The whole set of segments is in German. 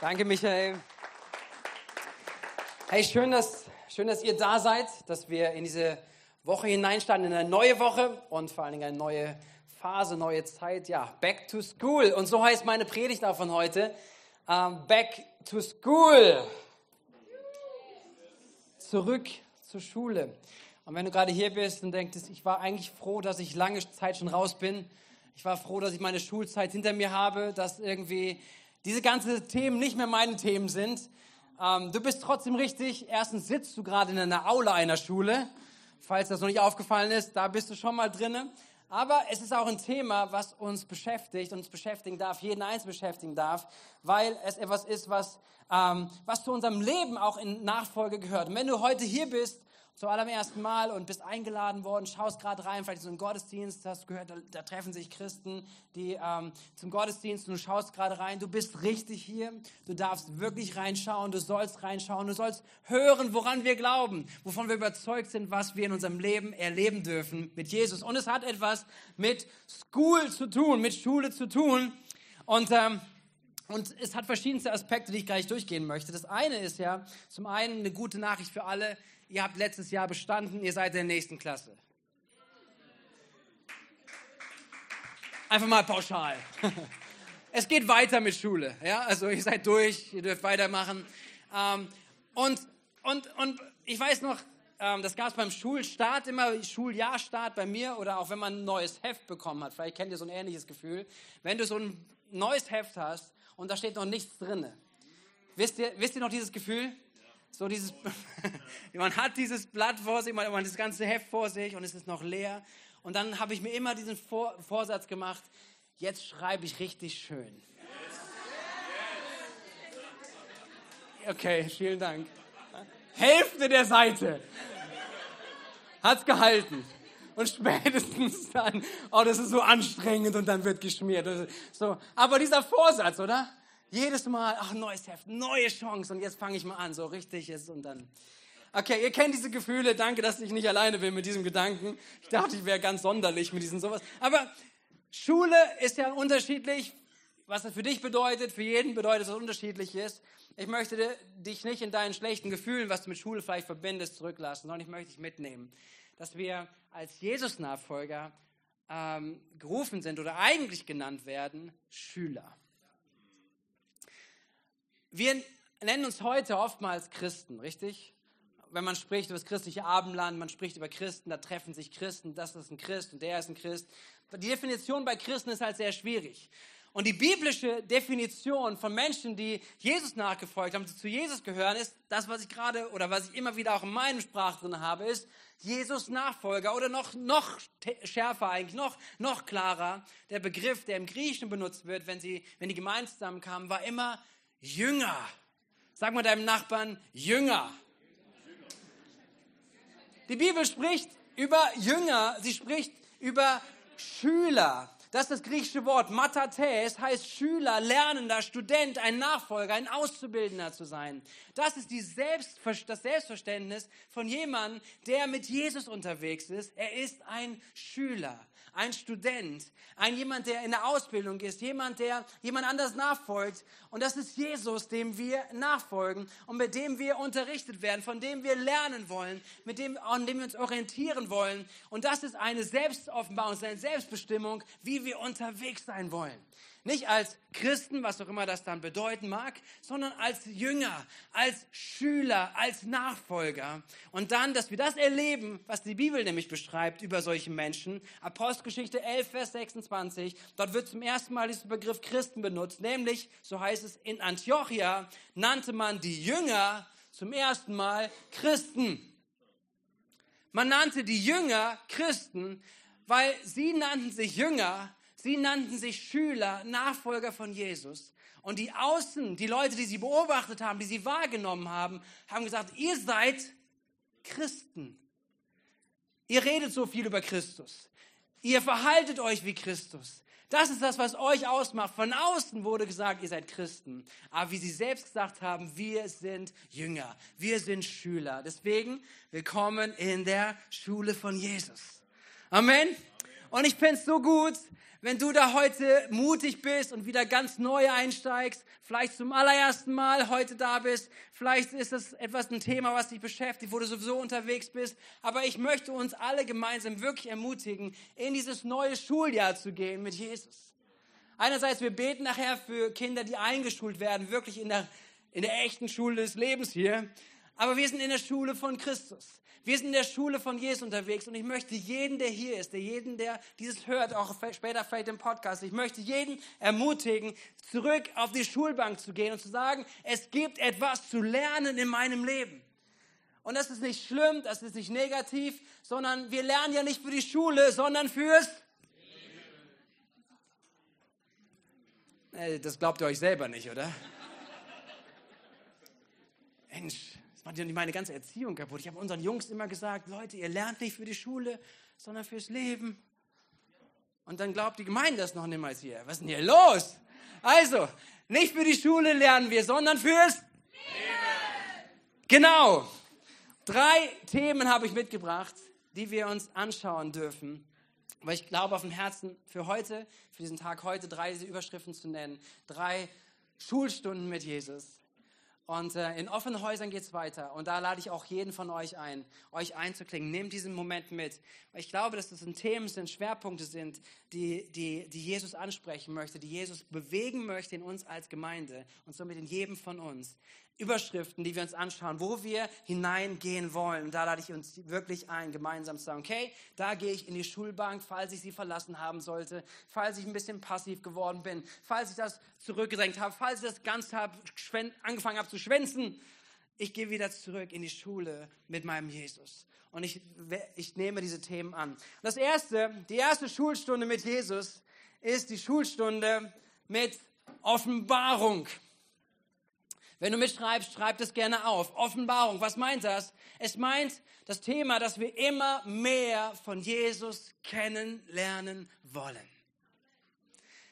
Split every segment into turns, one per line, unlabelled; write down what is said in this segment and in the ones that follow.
Danke, Michael. Hey, schön dass, schön, dass ihr da seid, dass wir in diese Woche hineinstarten, in eine neue Woche und vor allen Dingen eine neue Phase, neue Zeit. Ja, back to school. Und so heißt meine Predigt auch von heute. Um, back to school. Zurück zur Schule. Und wenn du gerade hier bist und denkst, ich war eigentlich froh, dass ich lange Zeit schon raus bin. Ich war froh, dass ich meine Schulzeit hinter mir habe, dass irgendwie diese ganzen Themen nicht mehr meine Themen sind. Ähm, du bist trotzdem richtig. Erstens sitzt du gerade in einer Aula einer Schule. Falls das noch nicht aufgefallen ist, da bist du schon mal drinne. Aber es ist auch ein Thema, was uns beschäftigt, uns beschäftigen darf, jeden Einzelnen beschäftigen darf, weil es etwas ist, was, ähm, was zu unserem Leben auch in Nachfolge gehört. Und wenn du heute hier bist zum allerersten Mal und bist eingeladen worden, schaust gerade rein, vielleicht so ein Gottesdienst, hast gehört, da, da treffen sich Christen, die ähm, zum Gottesdienst und du schaust gerade rein, du bist richtig hier, du darfst wirklich reinschauen, du sollst reinschauen, du sollst hören, woran wir glauben, wovon wir überzeugt sind, was wir in unserem Leben erleben dürfen mit Jesus. Und es hat etwas mit School zu tun, mit Schule zu tun und ähm, und es hat verschiedenste Aspekte, die ich gleich durchgehen möchte. Das eine ist ja zum einen eine gute Nachricht für alle, ihr habt letztes Jahr bestanden, ihr seid in der nächsten Klasse. Einfach mal pauschal. Es geht weiter mit Schule, ja, also ihr seid durch, ihr dürft weitermachen. Ähm, und, und, und ich weiß noch, ähm, das gab es beim Schulstart immer, Schuljahrstart bei mir oder auch wenn man ein neues Heft bekommen hat, vielleicht kennt ihr so ein ähnliches Gefühl, wenn du so ein neues Heft hast und da steht noch nichts drin. Wisst ihr, wisst ihr noch dieses Gefühl? So dieses, man hat dieses Blatt vor sich, man hat das ganze Heft vor sich und es ist noch leer. Und dann habe ich mir immer diesen vor Vorsatz gemacht, jetzt schreibe ich richtig schön. Okay, vielen Dank. Hälfte der Seite hat's gehalten. Und spätestens dann, oh, das ist so anstrengend und dann wird geschmiert. So, aber dieser Vorsatz, oder? Jedes Mal, ach, neues Heft, neue Chance und jetzt fange ich mal an, so richtig ist und dann. Okay, ihr kennt diese Gefühle. Danke, dass ich nicht alleine bin mit diesem Gedanken. Ich dachte, ich wäre ganz sonderlich mit diesem sowas. Aber Schule ist ja unterschiedlich. Was das für dich bedeutet, für jeden bedeutet, es unterschiedlich ist. Ich möchte dich nicht in deinen schlechten Gefühlen, was du mit Schule vielleicht verbindest, zurücklassen, sondern ich möchte dich mitnehmen, dass wir als Jesus-Nachfolger ähm, gerufen sind oder eigentlich genannt werden Schüler. Wir nennen uns heute oftmals Christen, richtig? Wenn man spricht über das christliche Abendland, man spricht über Christen, da treffen sich Christen, das ist ein Christ und der ist ein Christ. Die Definition bei Christen ist halt sehr schwierig. Und die biblische Definition von Menschen, die Jesus nachgefolgt haben, die zu Jesus gehören, ist das, was ich gerade oder was ich immer wieder auch in meinem Sprach drin habe, ist Jesus Nachfolger oder noch, noch schärfer eigentlich, noch, noch klarer. Der Begriff, der im Griechischen benutzt wird, wenn, sie, wenn die Gemeinden zusammenkamen, war immer Jünger. Sag mal deinem Nachbarn, Jünger. Die Bibel spricht über Jünger, sie spricht über Schüler. Das ist das griechische Wort Matates, heißt Schüler, Lernender, Student, ein Nachfolger, ein Auszubildender zu sein. Das ist die Selbstver das Selbstverständnis von jemandem, der mit Jesus unterwegs ist. Er ist ein Schüler ein Student, ein jemand, der in der Ausbildung ist, jemand, der jemand anders nachfolgt. Und das ist Jesus, dem wir nachfolgen und mit dem wir unterrichtet werden, von dem wir lernen wollen, mit dem, an dem wir uns orientieren wollen. Und das ist eine Selbstoffenbarung, eine Selbstbestimmung, wie wir unterwegs sein wollen. Nicht als Christen, was auch immer das dann bedeuten mag, sondern als Jünger, als Schüler, als Nachfolger. Und dann, dass wir das erleben, was die Bibel nämlich beschreibt über solche Menschen. Apostelgeschichte 11, Vers 26. Dort wird zum ersten Mal dieser Begriff Christen benutzt. Nämlich, so heißt es, in Antiochia nannte man die Jünger zum ersten Mal Christen. Man nannte die Jünger Christen, weil sie nannten sich Jünger, Sie nannten sich Schüler, Nachfolger von Jesus. Und die Außen, die Leute, die sie beobachtet haben, die sie wahrgenommen haben, haben gesagt, ihr seid Christen. Ihr redet so viel über Christus. Ihr verhaltet euch wie Christus. Das ist das, was euch ausmacht. Von außen wurde gesagt, ihr seid Christen. Aber wie sie selbst gesagt haben, wir sind Jünger. Wir sind Schüler. Deswegen, willkommen in der Schule von Jesus. Amen. Und ich finde es so gut, wenn du da heute mutig bist und wieder ganz neu einsteigst, vielleicht zum allerersten Mal heute da bist, vielleicht ist das etwas ein Thema, was dich beschäftigt, wo du sowieso unterwegs bist, aber ich möchte uns alle gemeinsam wirklich ermutigen, in dieses neue Schuljahr zu gehen mit Jesus. Einerseits, wir beten nachher für Kinder, die eingeschult werden, wirklich in der, in der echten Schule des Lebens hier, aber wir sind in der Schule von Christus. Wir sind in der Schule von Jesus unterwegs und ich möchte jeden, der hier ist, der jeden, der dieses hört, auch später vielleicht im Podcast, ich möchte jeden ermutigen, zurück auf die Schulbank zu gehen und zu sagen, es gibt etwas zu lernen in meinem Leben. Und das ist nicht schlimm, das ist nicht negativ, sondern wir lernen ja nicht für die Schule, sondern fürs äh, Das glaubt ihr euch selber nicht, oder? Mensch, ja nicht meine ganze Erziehung kaputt. Ich habe unseren Jungs immer gesagt, Leute, ihr lernt nicht für die Schule, sondern fürs Leben. Und dann glaubt die Gemeinde das noch niemals hier. Was ist denn hier los? Also, nicht für die Schule lernen wir, sondern fürs Leben. Genau. Drei Themen habe ich mitgebracht, die wir uns anschauen dürfen. Weil ich glaube auf dem Herzen für heute, für diesen Tag heute, drei Überschriften zu nennen. Drei Schulstunden mit Jesus. Und äh, in offenen Häusern geht es weiter. Und da lade ich auch jeden von euch ein, euch einzuklingen. Nehmt diesen Moment mit. Ich glaube, dass das ein Themen sind, Schwerpunkte sind, die, die, die Jesus ansprechen möchte, die Jesus bewegen möchte in uns als Gemeinde und somit in jedem von uns. Überschriften, die wir uns anschauen, wo wir hineingehen wollen. Und da lade ich uns wirklich ein, gemeinsam zu sagen, okay, da gehe ich in die Schulbank, falls ich sie verlassen haben sollte, falls ich ein bisschen passiv geworden bin, falls ich das zurückgedrängt habe, falls ich das ganz habe, angefangen habe zu schwänzen. Ich gehe wieder zurück in die Schule mit meinem Jesus. Und ich, ich nehme diese Themen an. Das erste, die erste Schulstunde mit Jesus ist die Schulstunde mit Offenbarung. Wenn du mitschreibst, schreib das gerne auf. Offenbarung, was meint das? Es meint das Thema, dass wir immer mehr von Jesus kennenlernen wollen.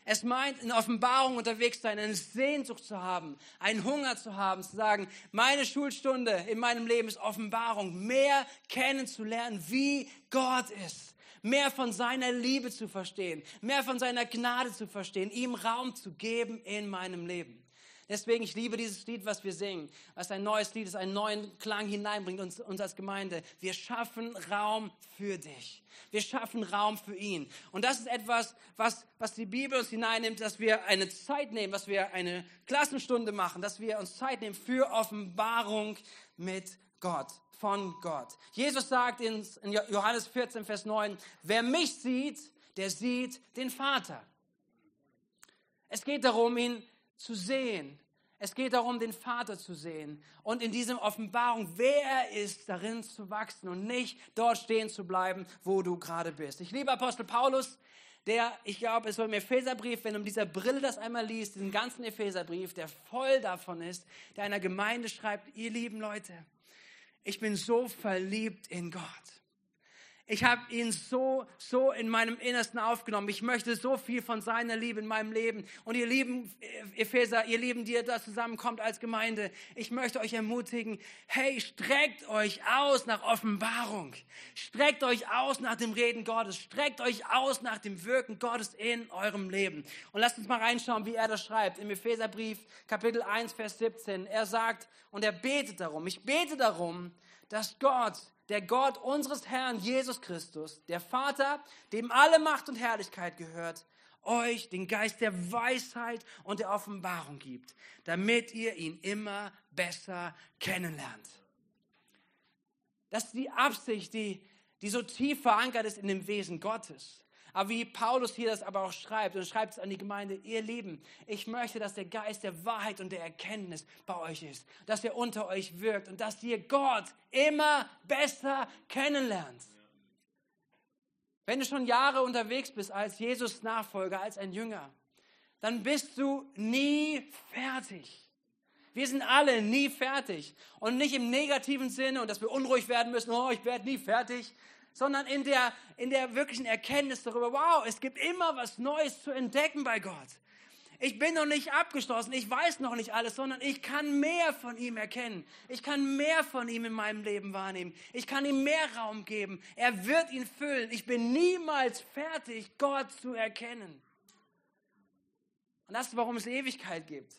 Es meint, in Offenbarung unterwegs sein, eine Sehnsucht zu haben, einen Hunger zu haben, zu sagen, meine Schulstunde in meinem Leben ist Offenbarung, mehr kennenzulernen, wie Gott ist, mehr von seiner Liebe zu verstehen, mehr von seiner Gnade zu verstehen, ihm Raum zu geben in meinem Leben. Deswegen, ich liebe dieses Lied, was wir singen, was ein neues Lied ist, einen neuen Klang hineinbringt, uns, uns als Gemeinde. Wir schaffen Raum für dich. Wir schaffen Raum für ihn. Und das ist etwas, was, was die Bibel uns hineinnimmt, dass wir eine Zeit nehmen, dass wir eine Klassenstunde machen, dass wir uns Zeit nehmen für Offenbarung mit Gott von Gott. Jesus sagt in Johannes 14, Vers 9, wer mich sieht, der sieht den Vater. Es geht darum, ihn zu sehen. Es geht darum, den Vater zu sehen und in diesem Offenbarung, wer er ist, darin zu wachsen und nicht dort stehen zu bleiben, wo du gerade bist. Ich liebe Apostel Paulus, der, ich glaube, es soll im Epheserbrief, wenn du dieser Brille das einmal liest, diesen ganzen Epheserbrief, der voll davon ist, der einer Gemeinde schreibt, ihr lieben Leute, ich bin so verliebt in Gott. Ich habe ihn so, so in meinem Innersten aufgenommen. Ich möchte so viel von seiner Liebe in meinem Leben. Und ihr lieben Epheser, ihr lieben, die ihr da zusammenkommt als Gemeinde, ich möchte euch ermutigen, hey, streckt euch aus nach Offenbarung. Streckt euch aus nach dem Reden Gottes. Streckt euch aus nach dem Wirken Gottes in eurem Leben. Und lasst uns mal reinschauen, wie er das schreibt. Im Epheserbrief, Kapitel 1, Vers 17. Er sagt, und er betet darum, ich bete darum, dass Gott der Gott unseres Herrn Jesus Christus, der Vater, dem alle Macht und Herrlichkeit gehört, euch den Geist der Weisheit und der Offenbarung gibt, damit ihr ihn immer besser kennenlernt. Das ist die Absicht, die, die so tief verankert ist in dem Wesen Gottes. Aber wie Paulus hier das aber auch schreibt, und schreibt es an die Gemeinde, ihr Lieben, ich möchte, dass der Geist der Wahrheit und der Erkenntnis bei euch ist, dass er unter euch wirkt und dass ihr Gott immer besser kennenlernt. Wenn du schon Jahre unterwegs bist als Jesus Nachfolger, als ein Jünger, dann bist du nie fertig. Wir sind alle nie fertig. Und nicht im negativen Sinne und dass wir unruhig werden müssen, oh, ich werde nie fertig, sondern in der, in der wirklichen Erkenntnis darüber, wow, es gibt immer was Neues zu entdecken bei Gott. Ich bin noch nicht abgeschlossen, ich weiß noch nicht alles, sondern ich kann mehr von ihm erkennen. Ich kann mehr von ihm in meinem Leben wahrnehmen. Ich kann ihm mehr Raum geben. Er wird ihn füllen. Ich bin niemals fertig, Gott zu erkennen. Und das ist, warum es Ewigkeit gibt.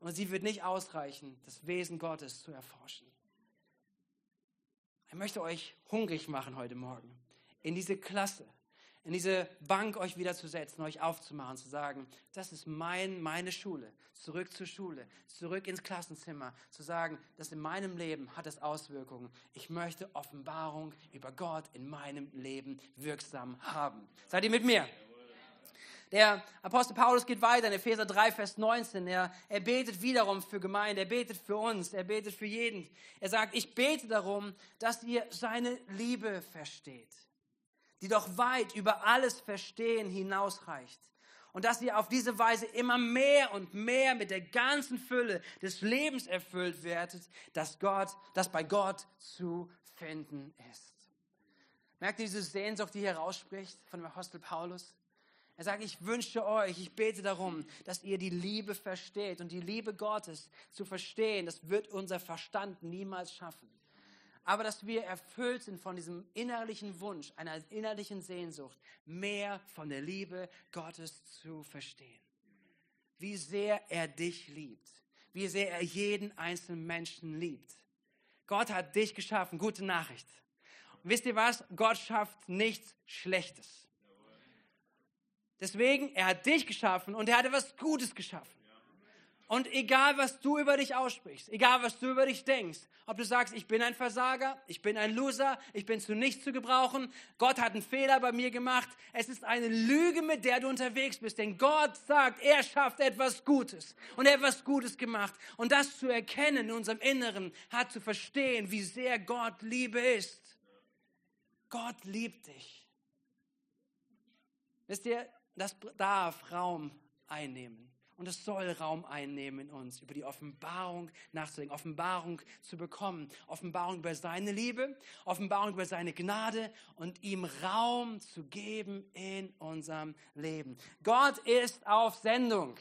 Und sie wird nicht ausreichen, das Wesen Gottes zu erforschen. Ich möchte euch hungrig machen heute Morgen in diese Klasse, in diese Bank euch wieder zu setzen, euch aufzumachen, zu sagen, das ist mein, meine Schule, zurück zur Schule, zurück ins Klassenzimmer, zu sagen, das in meinem Leben hat es Auswirkungen. Ich möchte Offenbarung über Gott in meinem Leben wirksam haben. Seid ihr mit mir? Der Apostel Paulus geht weiter in Epheser 3, Vers 19. Er, er betet wiederum für Gemeinde, er betet für uns, er betet für jeden. Er sagt, ich bete darum, dass ihr seine Liebe versteht die doch weit über alles Verstehen hinausreicht. Und dass ihr auf diese Weise immer mehr und mehr mit der ganzen Fülle des Lebens erfüllt werdet, das Gott, das bei Gott zu finden ist. Merkt ihr diese Sehnsucht, die hier rausspricht von dem Apostel Paulus? Er sagt, ich wünsche euch, ich bete darum, dass ihr die Liebe versteht. Und die Liebe Gottes zu verstehen, das wird unser Verstand niemals schaffen aber dass wir erfüllt sind von diesem innerlichen Wunsch, einer innerlichen Sehnsucht, mehr von der Liebe Gottes zu verstehen. Wie sehr er dich liebt, wie sehr er jeden einzelnen Menschen liebt. Gott hat dich geschaffen, gute Nachricht. Und wisst ihr was? Gott schafft nichts Schlechtes. Deswegen, er hat dich geschaffen und er hat etwas Gutes geschaffen. Und egal, was du über dich aussprichst, egal, was du über dich denkst, ob du sagst, ich bin ein Versager, ich bin ein Loser, ich bin zu nichts zu gebrauchen, Gott hat einen Fehler bei mir gemacht, es ist eine Lüge, mit der du unterwegs bist. Denn Gott sagt, er schafft etwas Gutes und er hat etwas Gutes gemacht. Und das zu erkennen in unserem Inneren, hat zu verstehen, wie sehr Gott Liebe ist. Gott liebt dich. Wisst ihr, das darf Raum einnehmen. Und es soll Raum einnehmen in uns, über die Offenbarung nachzudenken, Offenbarung zu bekommen, Offenbarung über seine Liebe, Offenbarung über seine Gnade und ihm Raum zu geben in unserem Leben. Gott ist auf Sendung.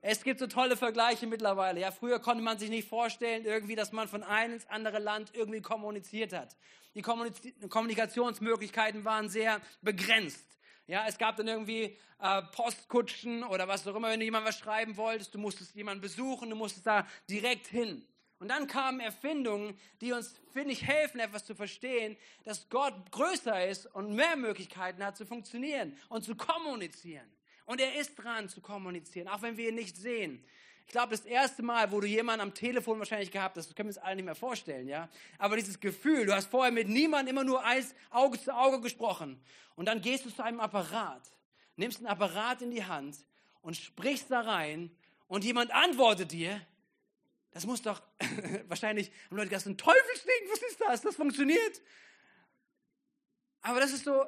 Es gibt so tolle Vergleiche mittlerweile. Ja, früher konnte man sich nicht vorstellen, irgendwie, dass man von einem ins andere Land irgendwie kommuniziert hat. Die Kommunikationsmöglichkeiten waren sehr begrenzt. Ja, es gab dann irgendwie äh, Postkutschen oder was auch immer, wenn du jemand was schreiben wolltest, du musstest jemanden besuchen, du musstest da direkt hin. Und dann kamen Erfindungen, die uns, finde ich, helfen, etwas zu verstehen, dass Gott größer ist und mehr Möglichkeiten hat zu funktionieren und zu kommunizieren. Und er ist dran zu kommunizieren, auch wenn wir ihn nicht sehen. Ich glaube, das erste Mal, wo du jemanden am Telefon wahrscheinlich gehabt hast, das können wir uns alle nicht mehr vorstellen, ja. Aber dieses Gefühl, du hast vorher mit niemandem immer nur eins Auge zu Auge gesprochen. Und dann gehst du zu einem Apparat, nimmst ein Apparat in die Hand und sprichst da rein und jemand antwortet dir. Das muss doch, wahrscheinlich haben Leute gesagt, ein Teufelsding, was ist das? Das funktioniert. Aber das ist so,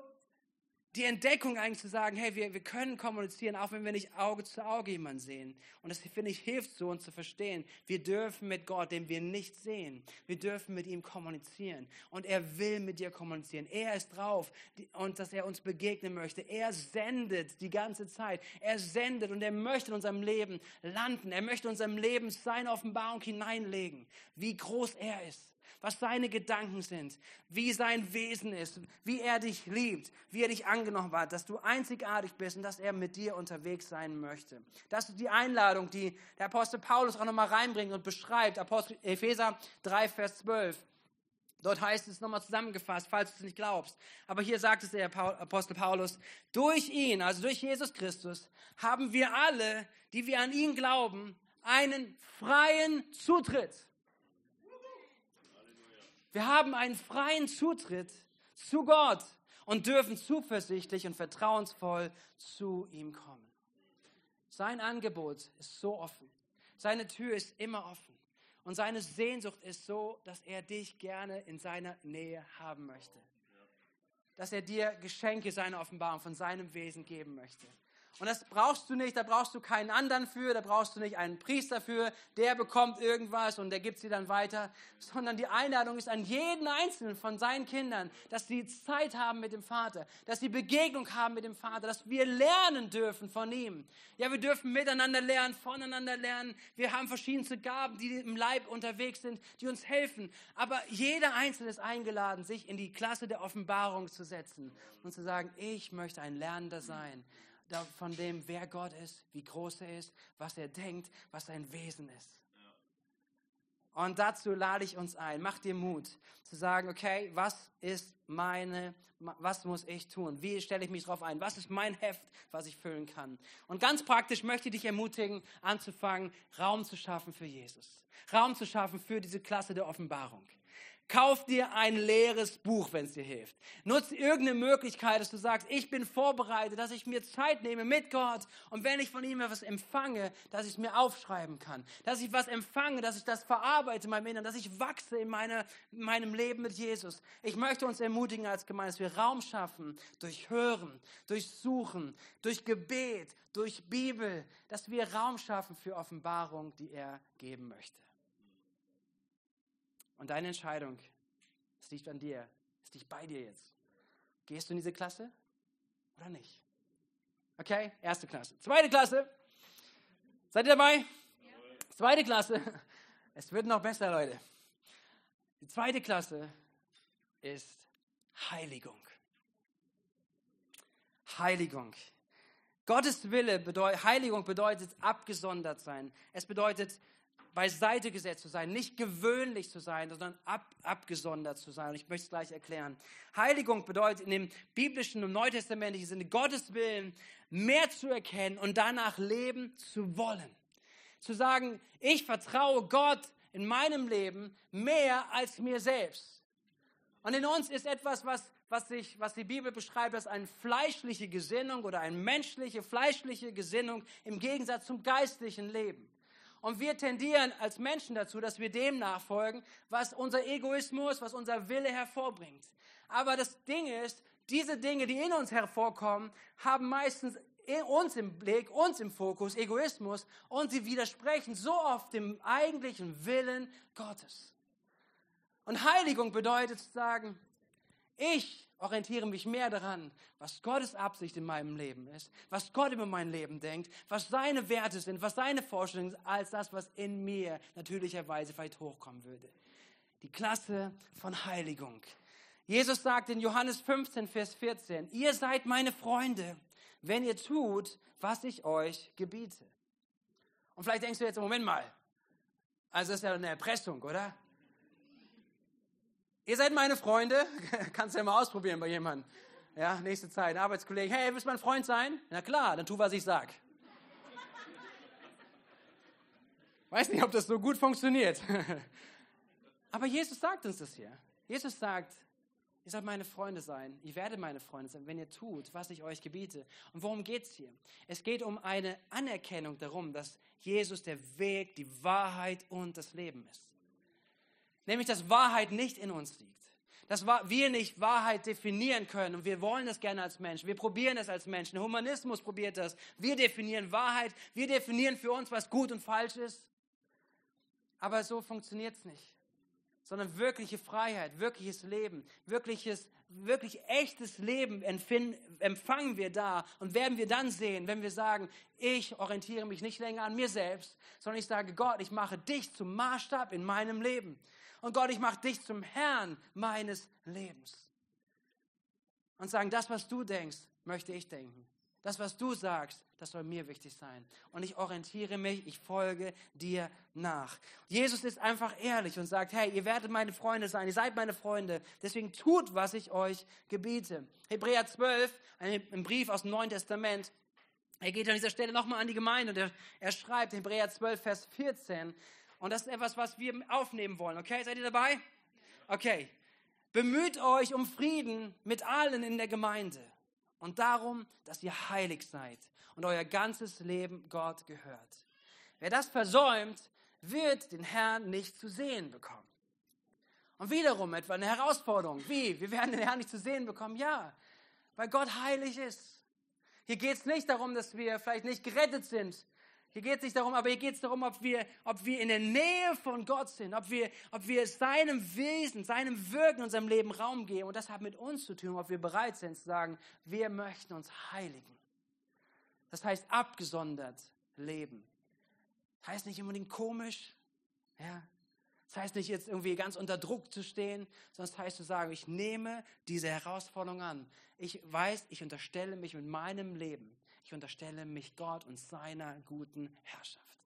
die Entdeckung eigentlich zu sagen, hey, wir, wir können kommunizieren, auch wenn wir nicht Auge zu Auge jemanden sehen. Und das, finde ich, hilft so, uns zu verstehen. Wir dürfen mit Gott, den wir nicht sehen, wir dürfen mit ihm kommunizieren. Und er will mit dir kommunizieren. Er ist drauf und dass er uns begegnen möchte. Er sendet die ganze Zeit. Er sendet und er möchte in unserem Leben landen. Er möchte in unserem Leben seine Offenbarung hineinlegen, wie groß er ist was seine Gedanken sind, wie sein Wesen ist, wie er dich liebt, wie er dich angenommen hat, dass du einzigartig bist und dass er mit dir unterwegs sein möchte. Das ist die Einladung, die der Apostel Paulus auch nochmal reinbringt und beschreibt. Apostel Epheser 3, Vers 12. Dort heißt es nochmal zusammengefasst, falls du es nicht glaubst. Aber hier sagt es der Apostel Paulus, durch ihn, also durch Jesus Christus, haben wir alle, die wir an ihn glauben, einen freien Zutritt wir haben einen freien Zutritt zu Gott und dürfen zuversichtlich und vertrauensvoll zu ihm kommen. Sein Angebot ist so offen. Seine Tür ist immer offen. Und seine Sehnsucht ist so, dass er dich gerne in seiner Nähe haben möchte. Dass er dir Geschenke seiner Offenbarung von seinem Wesen geben möchte. Und das brauchst du nicht, da brauchst du keinen anderen für, da brauchst du nicht einen Priester für, der bekommt irgendwas und der gibt sie dann weiter, sondern die Einladung ist an jeden einzelnen von seinen Kindern, dass sie Zeit haben mit dem Vater, dass sie Begegnung haben mit dem Vater, dass wir lernen dürfen von ihm. Ja, wir dürfen miteinander lernen, voneinander lernen. Wir haben verschiedenste Gaben, die im Leib unterwegs sind, die uns helfen. Aber jeder Einzelne ist eingeladen, sich in die Klasse der Offenbarung zu setzen und zu sagen, ich möchte ein Lernender sein von dem, wer Gott ist, wie groß er ist, was er denkt, was sein Wesen ist. Und dazu lade ich uns ein. Mach dir Mut zu sagen, okay, was ist meine, was muss ich tun? Wie stelle ich mich darauf ein? Was ist mein Heft, was ich füllen kann? Und ganz praktisch möchte ich dich ermutigen, anzufangen, Raum zu schaffen für Jesus. Raum zu schaffen für diese Klasse der Offenbarung. Kauf dir ein leeres Buch, wenn es dir hilft. Nutze irgendeine Möglichkeit, dass du sagst, ich bin vorbereitet, dass ich mir Zeit nehme mit Gott und wenn ich von ihm etwas empfange, dass ich es mir aufschreiben kann. Dass ich was empfange, dass ich das verarbeite in meinem Inneren, dass ich wachse in, meine, in meinem Leben mit Jesus. Ich möchte uns ermutigen als Gemeinde, dass wir Raum schaffen durch Hören, durch Suchen, durch Gebet, durch Bibel, dass wir Raum schaffen für Offenbarung, die er geben möchte. Und deine Entscheidung, es liegt an dir, es liegt bei dir jetzt. Gehst du in diese Klasse oder nicht? Okay, erste Klasse. Zweite Klasse. Seid ihr dabei? Ja. Zweite Klasse. Es wird noch besser, Leute. Die zweite Klasse ist Heiligung. Heiligung. Gottes Wille bedeutet, Heiligung bedeutet abgesondert sein. Es bedeutet beiseite gesetzt zu sein, nicht gewöhnlich zu sein, sondern ab, abgesondert zu sein. Und ich möchte es gleich erklären. Heiligung bedeutet in dem biblischen und neutestamentlichen Sinne Gottes Willen mehr zu erkennen und danach leben zu wollen. Zu sagen, ich vertraue Gott in meinem Leben mehr als mir selbst. Und in uns ist etwas, was, was, sich, was die Bibel beschreibt, als eine fleischliche Gesinnung oder eine menschliche, fleischliche Gesinnung im Gegensatz zum geistlichen Leben. Und wir tendieren als Menschen dazu, dass wir dem nachfolgen, was unser Egoismus, was unser Wille hervorbringt. Aber das Ding ist, diese Dinge, die in uns hervorkommen, haben meistens uns im Blick, uns im Fokus, Egoismus, und sie widersprechen so oft dem eigentlichen Willen Gottes. Und Heiligung bedeutet zu sagen, ich orientiere mich mehr daran, was Gottes Absicht in meinem Leben ist, was Gott über mein Leben denkt, was seine Werte sind, was seine Vorstellungen sind, als das, was in mir natürlicherweise vielleicht hochkommen würde. Die Klasse von Heiligung. Jesus sagt in Johannes 15, Vers 14, ihr seid meine Freunde, wenn ihr tut, was ich euch gebiete. Und vielleicht denkst du jetzt, Moment mal, also das ist ja eine Erpressung, oder? Ihr seid meine Freunde. Kannst du ja mal ausprobieren bei jemandem. Ja, nächste Zeit, Arbeitskollege. Hey, willst du mein Freund sein? Na klar, dann tu, was ich sag. Weiß nicht, ob das so gut funktioniert. Aber Jesus sagt uns das hier. Jesus sagt, ihr sollt meine Freunde sein. Ich werde meine Freunde sein, wenn ihr tut, was ich euch gebiete. Und worum geht es hier? Es geht um eine Anerkennung darum, dass Jesus der Weg, die Wahrheit und das Leben ist. Nämlich, dass Wahrheit nicht in uns liegt. Dass wir nicht Wahrheit definieren können. Und wir wollen das gerne als Menschen. Wir probieren es als Menschen. Der Humanismus probiert das. Wir definieren Wahrheit. Wir definieren für uns, was gut und falsch ist. Aber so funktioniert es nicht. Sondern wirkliche Freiheit, wirkliches Leben, wirkliches, wirklich echtes Leben empfangen wir da und werden wir dann sehen, wenn wir sagen, ich orientiere mich nicht länger an mir selbst, sondern ich sage, Gott, ich mache dich zum Maßstab in meinem Leben. Und Gott, ich mache dich zum Herrn meines Lebens. Und sagen, das, was du denkst, möchte ich denken. Das, was du sagst, das soll mir wichtig sein. Und ich orientiere mich, ich folge dir nach. Jesus ist einfach ehrlich und sagt, hey, ihr werdet meine Freunde sein, ihr seid meine Freunde. Deswegen tut, was ich euch gebiete. Hebräer 12, ein Brief aus dem Neuen Testament. Er geht an dieser Stelle nochmal an die Gemeinde und er, er schreibt, Hebräer 12, Vers 14, und das ist etwas, was wir aufnehmen wollen. Okay, seid ihr dabei? Okay. Bemüht euch um Frieden mit allen in der Gemeinde und darum, dass ihr heilig seid und euer ganzes Leben Gott gehört. Wer das versäumt, wird den Herrn nicht zu sehen bekommen. Und wiederum etwa eine Herausforderung. Wie? Wir werden den Herrn nicht zu sehen bekommen? Ja, weil Gott heilig ist. Hier geht es nicht darum, dass wir vielleicht nicht gerettet sind. Hier geht es nicht darum, aber hier geht es darum, ob wir, ob wir in der Nähe von Gott sind, ob wir, ob wir seinem Wesen, seinem Wirken in unserem Leben Raum geben. Und das hat mit uns zu tun, ob wir bereit sind zu sagen, wir möchten uns heiligen. Das heißt abgesondert leben. Das heißt nicht unbedingt komisch, ja, das heißt nicht jetzt irgendwie ganz unter Druck zu stehen, sondern das heißt zu sagen, ich nehme diese Herausforderung an. Ich weiß, ich unterstelle mich mit meinem Leben. Ich unterstelle mich Gott und seiner guten Herrschaft,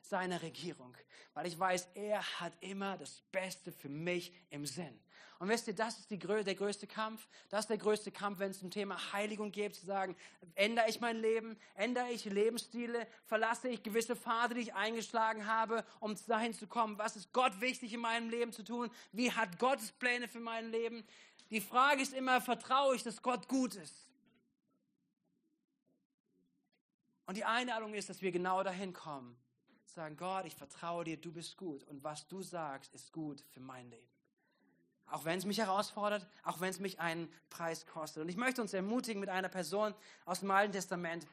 seiner Regierung, weil ich weiß, er hat immer das Beste für mich im Sinn. Und wisst ihr, das ist die, der größte Kampf. Das ist der größte Kampf, wenn es zum Thema Heiligung geht, zu sagen, ändere ich mein Leben, ändere ich Lebensstile, verlasse ich gewisse Pfade, die ich eingeschlagen habe, um dahin zu kommen. Was ist Gott wichtig in meinem Leben zu tun? Wie hat Gottes Pläne für mein Leben? Die Frage ist immer, vertraue ich, dass Gott gut ist? Und die Einladung ist, dass wir genau dahin kommen. Sagen, Gott, ich vertraue dir, du bist gut. Und was du sagst, ist gut für mein Leben. Auch wenn es mich herausfordert, auch wenn es mich einen Preis kostet. Und ich möchte uns ermutigen mit einer Person aus dem Alten Testament,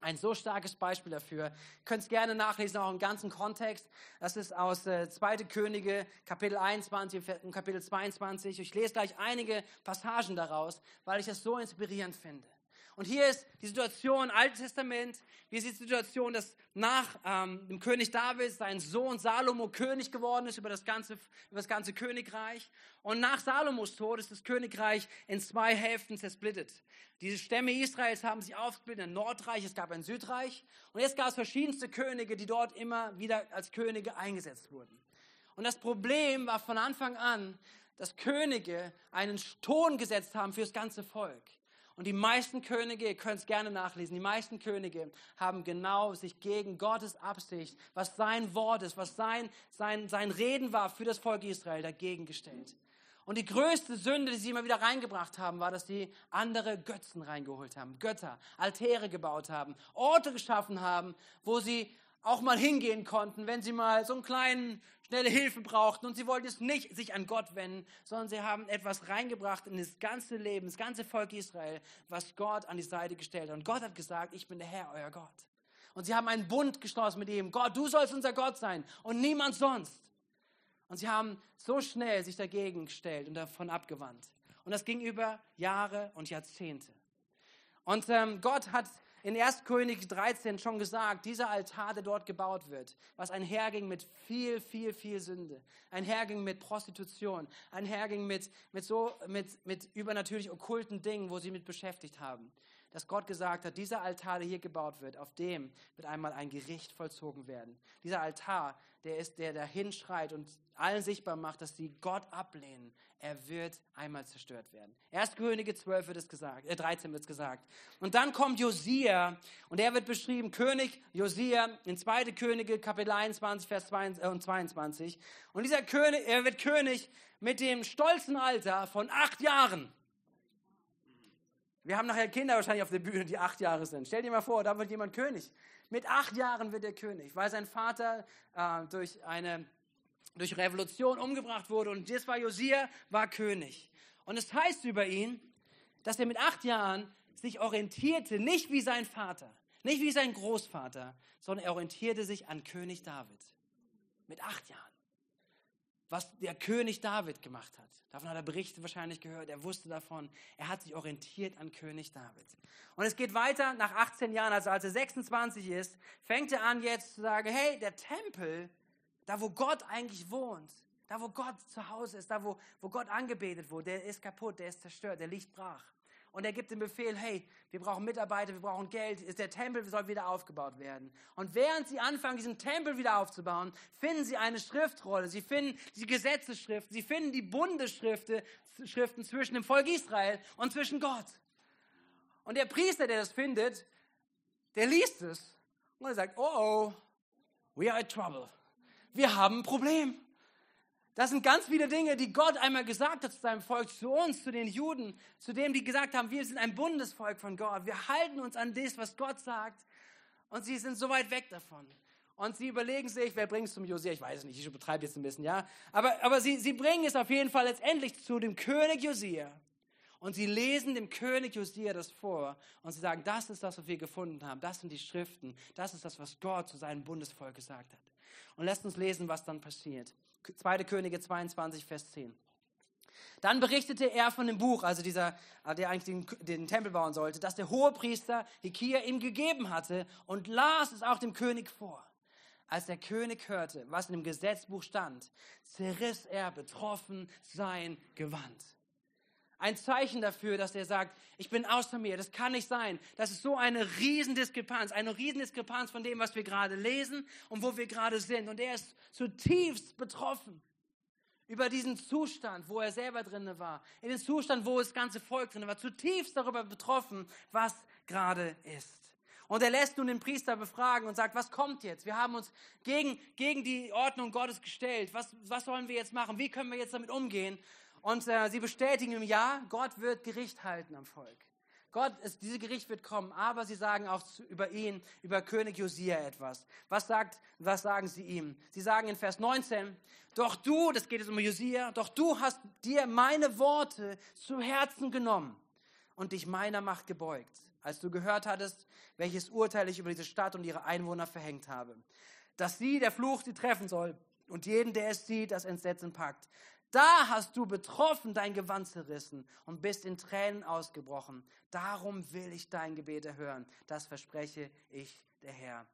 ein so starkes Beispiel dafür. Könnt es gerne nachlesen, auch im ganzen Kontext. Das ist aus äh, 2. Könige, Kapitel 21 und Kapitel 22. Ich lese gleich einige Passagen daraus, weil ich das so inspirierend finde. Und hier ist die Situation, Altes Testament, wie ist die Situation, dass nach ähm, dem König David sein Sohn Salomo König geworden ist über das, ganze, über das ganze Königreich. Und nach Salomos Tod ist das Königreich in zwei Hälften zersplittet. Diese Stämme Israels haben sich aufgesplittet, ein Nordreich, es gab ein Südreich. Und jetzt gab es verschiedenste Könige, die dort immer wieder als Könige eingesetzt wurden. Und das Problem war von Anfang an, dass Könige einen Ton gesetzt haben für das ganze Volk. Und die meisten Könige, ihr könnt es gerne nachlesen, die meisten Könige haben genau sich gegen Gottes Absicht, was sein Wort ist, was sein, sein, sein Reden war für das Volk Israel, dagegen gestellt. Und die größte Sünde, die sie immer wieder reingebracht haben, war, dass sie andere Götzen reingeholt haben, Götter, Altäre gebaut haben, Orte geschaffen haben, wo sie auch mal hingehen konnten, wenn sie mal so einen kleinen, schnelle Hilfe brauchten. Und sie wollten es nicht sich an Gott wenden, sondern sie haben etwas reingebracht in das ganze Leben, das ganze Volk Israel, was Gott an die Seite gestellt hat. Und Gott hat gesagt, ich bin der Herr, euer Gott. Und sie haben einen Bund geschlossen mit ihm. Gott, du sollst unser Gott sein und niemand sonst. Und sie haben so schnell sich dagegen gestellt und davon abgewandt. Und das ging über Jahre und Jahrzehnte. Und ähm, Gott hat in 1. König 13 schon gesagt, dieser Altar, der dort gebaut wird, was einherging mit viel, viel, viel Sünde, einherging mit Prostitution, einherging mit, mit, so, mit, mit übernatürlich okkulten Dingen, wo sie mit beschäftigt haben, dass Gott gesagt hat, dieser Altar, der hier gebaut wird, auf dem wird einmal ein Gericht vollzogen werden. Dieser Altar, der ist, der dahin schreit und allen sichtbar macht, dass sie Gott ablehnen, er wird einmal zerstört werden. 1. Könige 12 wird es gesagt, äh 13 wird es gesagt. Und dann kommt Josia und er wird beschrieben, König Josia in 2. Könige Kapitel 21, Vers 22. Äh, und dieser König, er wird König mit dem stolzen Alter von acht Jahren. Wir haben nachher Kinder wahrscheinlich auf der Bühne, die acht Jahre sind. Stell dir mal vor, da wird jemand König. Mit acht Jahren wird er König, weil sein Vater äh, durch eine durch Revolution umgebracht wurde und das war Josia, war König. Und es heißt über ihn, dass er mit acht Jahren sich orientierte, nicht wie sein Vater, nicht wie sein Großvater, sondern er orientierte sich an König David. Mit acht Jahren. Was der König David gemacht hat. Davon hat er Berichte wahrscheinlich gehört. Er wusste davon. Er hat sich orientiert an König David. Und es geht weiter. Nach 18 Jahren, also als er 26 ist, fängt er an jetzt zu sagen, hey, der Tempel da, wo Gott eigentlich wohnt, da, wo Gott zu Hause ist, da, wo, wo Gott angebetet wurde, der ist kaputt, der ist zerstört, der liegt brach. Und er gibt den Befehl, hey, wir brauchen Mitarbeiter, wir brauchen Geld, der Tempel soll wieder aufgebaut werden. Und während sie anfangen, diesen Tempel wieder aufzubauen, finden sie eine Schriftrolle, sie finden die Gesetzesschriften, sie finden die Bundesschriften Schriften zwischen dem Volk Israel und zwischen Gott. Und der Priester, der das findet, der liest es und er sagt, oh oh, we are in trouble wir haben ein Problem. Das sind ganz viele Dinge, die Gott einmal gesagt hat zu seinem Volk, zu uns, zu den Juden, zu denen, die gesagt haben, wir sind ein Bundesvolk von Gott. Wir halten uns an das, was Gott sagt. Und sie sind so weit weg davon. Und sie überlegen sich, wer bringt es zum Josia? Ich weiß es nicht, ich übertreibe jetzt ein bisschen, ja. Aber, aber sie, sie bringen es auf jeden Fall letztendlich zu dem König Josia. Und sie lesen dem König Josia das vor und sie sagen, das ist das, was wir gefunden haben, das sind die Schriften, das ist das, was Gott zu seinem Bundesvolk gesagt hat. Und lasst uns lesen, was dann passiert. 2. Könige 22, Vers 10. Dann berichtete er von dem Buch, also dieser, äh, der eigentlich den, den Tempel bauen sollte, das der Hohepriester Hikia ihm gegeben hatte und las es auch dem König vor. Als der König hörte, was in dem Gesetzbuch stand, zerriss er betroffen sein Gewand. Ein Zeichen dafür, dass er sagt, ich bin außer mir, das kann nicht sein. Das ist so eine Riesendiskrepanz, eine Riesendiskrepanz von dem, was wir gerade lesen und wo wir gerade sind. Und er ist zutiefst betroffen über diesen Zustand, wo er selber drin war, in den Zustand, wo das ganze Volk drin war, zutiefst darüber betroffen, was gerade ist. Und er lässt nun den Priester befragen und sagt, was kommt jetzt? Wir haben uns gegen, gegen die Ordnung Gottes gestellt. Was, was sollen wir jetzt machen? Wie können wir jetzt damit umgehen? Und äh, sie bestätigen im Ja, Gott wird Gericht halten am Volk. Gott, es, dieses Gericht wird kommen, aber sie sagen auch zu, über ihn, über König Josia etwas. Was, sagt, was sagen sie ihm? Sie sagen in Vers 19, doch du, das geht jetzt um Josia, doch du hast dir meine Worte zu Herzen genommen und dich meiner Macht gebeugt, als du gehört hattest, welches Urteil ich über diese Stadt und ihre Einwohner verhängt habe. Dass sie, der Fluch, sie treffen soll und jeden, der es sieht, das Entsetzen packt. Da hast du betroffen dein Gewand zerrissen und bist in Tränen ausgebrochen. Darum will ich dein Gebet erhören. Das verspreche ich der Herr.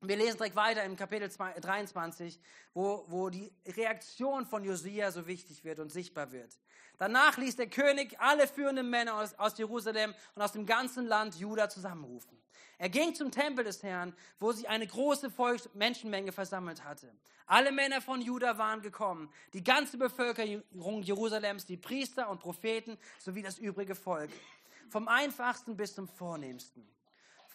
Wir lesen direkt weiter im Kapitel 23, wo, wo die Reaktion von Josia so wichtig wird und sichtbar wird. Danach ließ der König alle führenden Männer aus, aus Jerusalem und aus dem ganzen Land Juda zusammenrufen. Er ging zum Tempel des Herrn, wo sich eine große Volks Menschenmenge versammelt hatte. Alle Männer von Juda waren gekommen, die ganze Bevölkerung Jerusalems, die Priester und Propheten sowie das übrige Volk, vom einfachsten bis zum vornehmsten.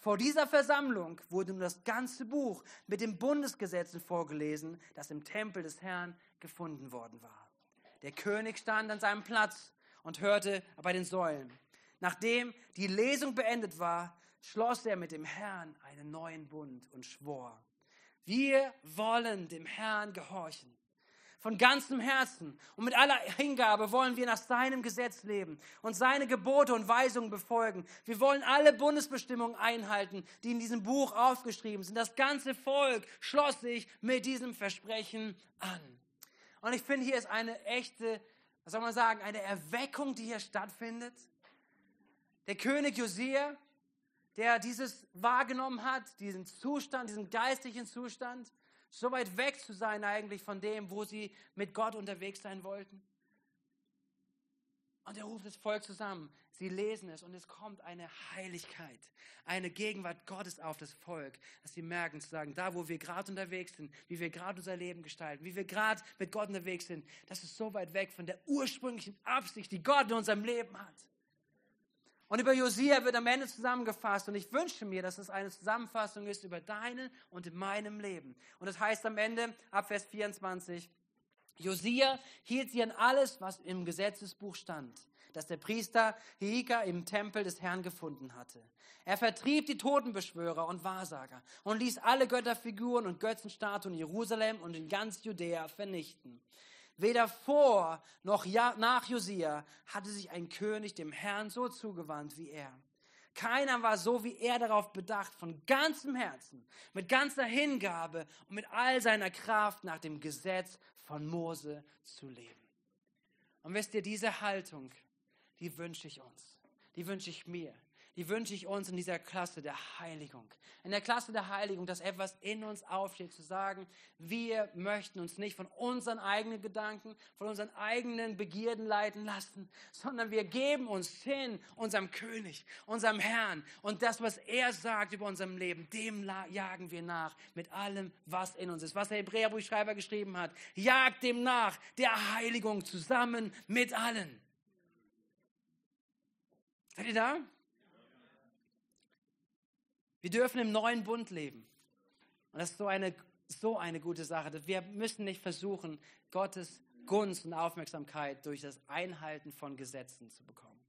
Vor dieser Versammlung wurde nun das ganze Buch mit den Bundesgesetzen vorgelesen, das im Tempel des Herrn gefunden worden war. Der König stand an seinem Platz und hörte bei den Säulen. Nachdem die Lesung beendet war, schloss er mit dem Herrn einen neuen Bund und schwor, wir wollen dem Herrn gehorchen. Von ganzem Herzen und mit aller Hingabe wollen wir nach seinem Gesetz leben und seine Gebote und Weisungen befolgen. Wir wollen alle Bundesbestimmungen einhalten, die in diesem Buch aufgeschrieben sind. Das ganze Volk schloss sich mit diesem Versprechen an. Und ich finde, hier ist eine echte, was soll man sagen, eine Erweckung, die hier stattfindet. Der König Josia der dieses wahrgenommen hat, diesen Zustand, diesen geistlichen Zustand, so weit weg zu sein eigentlich von dem, wo sie mit Gott unterwegs sein wollten. Und er ruft das Volk zusammen. Sie lesen es und es kommt eine Heiligkeit, eine Gegenwart Gottes auf das Volk, dass sie merken zu sagen, da wo wir gerade unterwegs sind, wie wir gerade unser Leben gestalten, wie wir gerade mit Gott unterwegs sind, das ist so weit weg von der ursprünglichen Absicht, die Gott in unserem Leben hat. Und über Josia wird am Ende zusammengefasst. Und ich wünsche mir, dass es eine Zusammenfassung ist über deine und in meinem Leben. Und das heißt am Ende, ab Vers 24, Josia hielt sie an alles, was im Gesetzesbuch stand, das der Priester Hika im Tempel des Herrn gefunden hatte. Er vertrieb die Totenbeschwörer und Wahrsager und ließ alle Götterfiguren und Götzenstatuen in Jerusalem und in ganz Judäa vernichten. Weder vor noch nach Josia hatte sich ein König dem Herrn so zugewandt wie er. Keiner war so wie er darauf bedacht, von ganzem Herzen, mit ganzer Hingabe und mit all seiner Kraft nach dem Gesetz von Mose zu leben. Und wisst ihr, diese Haltung, die wünsche ich uns, die wünsche ich mir die wünsche ich uns in dieser Klasse der Heiligung. In der Klasse der Heiligung, dass etwas in uns aufsteht, zu sagen, wir möchten uns nicht von unseren eigenen Gedanken, von unseren eigenen Begierden leiten lassen, sondern wir geben uns hin unserem König, unserem Herrn. Und das, was er sagt über unserem Leben, dem jagen wir nach mit allem, was in uns ist. Was der Hebräerbuchschreiber geschrieben hat, jagt dem nach, der Heiligung zusammen mit allen. Seid ihr da? Wir dürfen im neuen Bund leben. Und das ist so eine, so eine gute Sache. Wir müssen nicht versuchen, Gottes Gunst und Aufmerksamkeit durch das Einhalten von Gesetzen zu bekommen,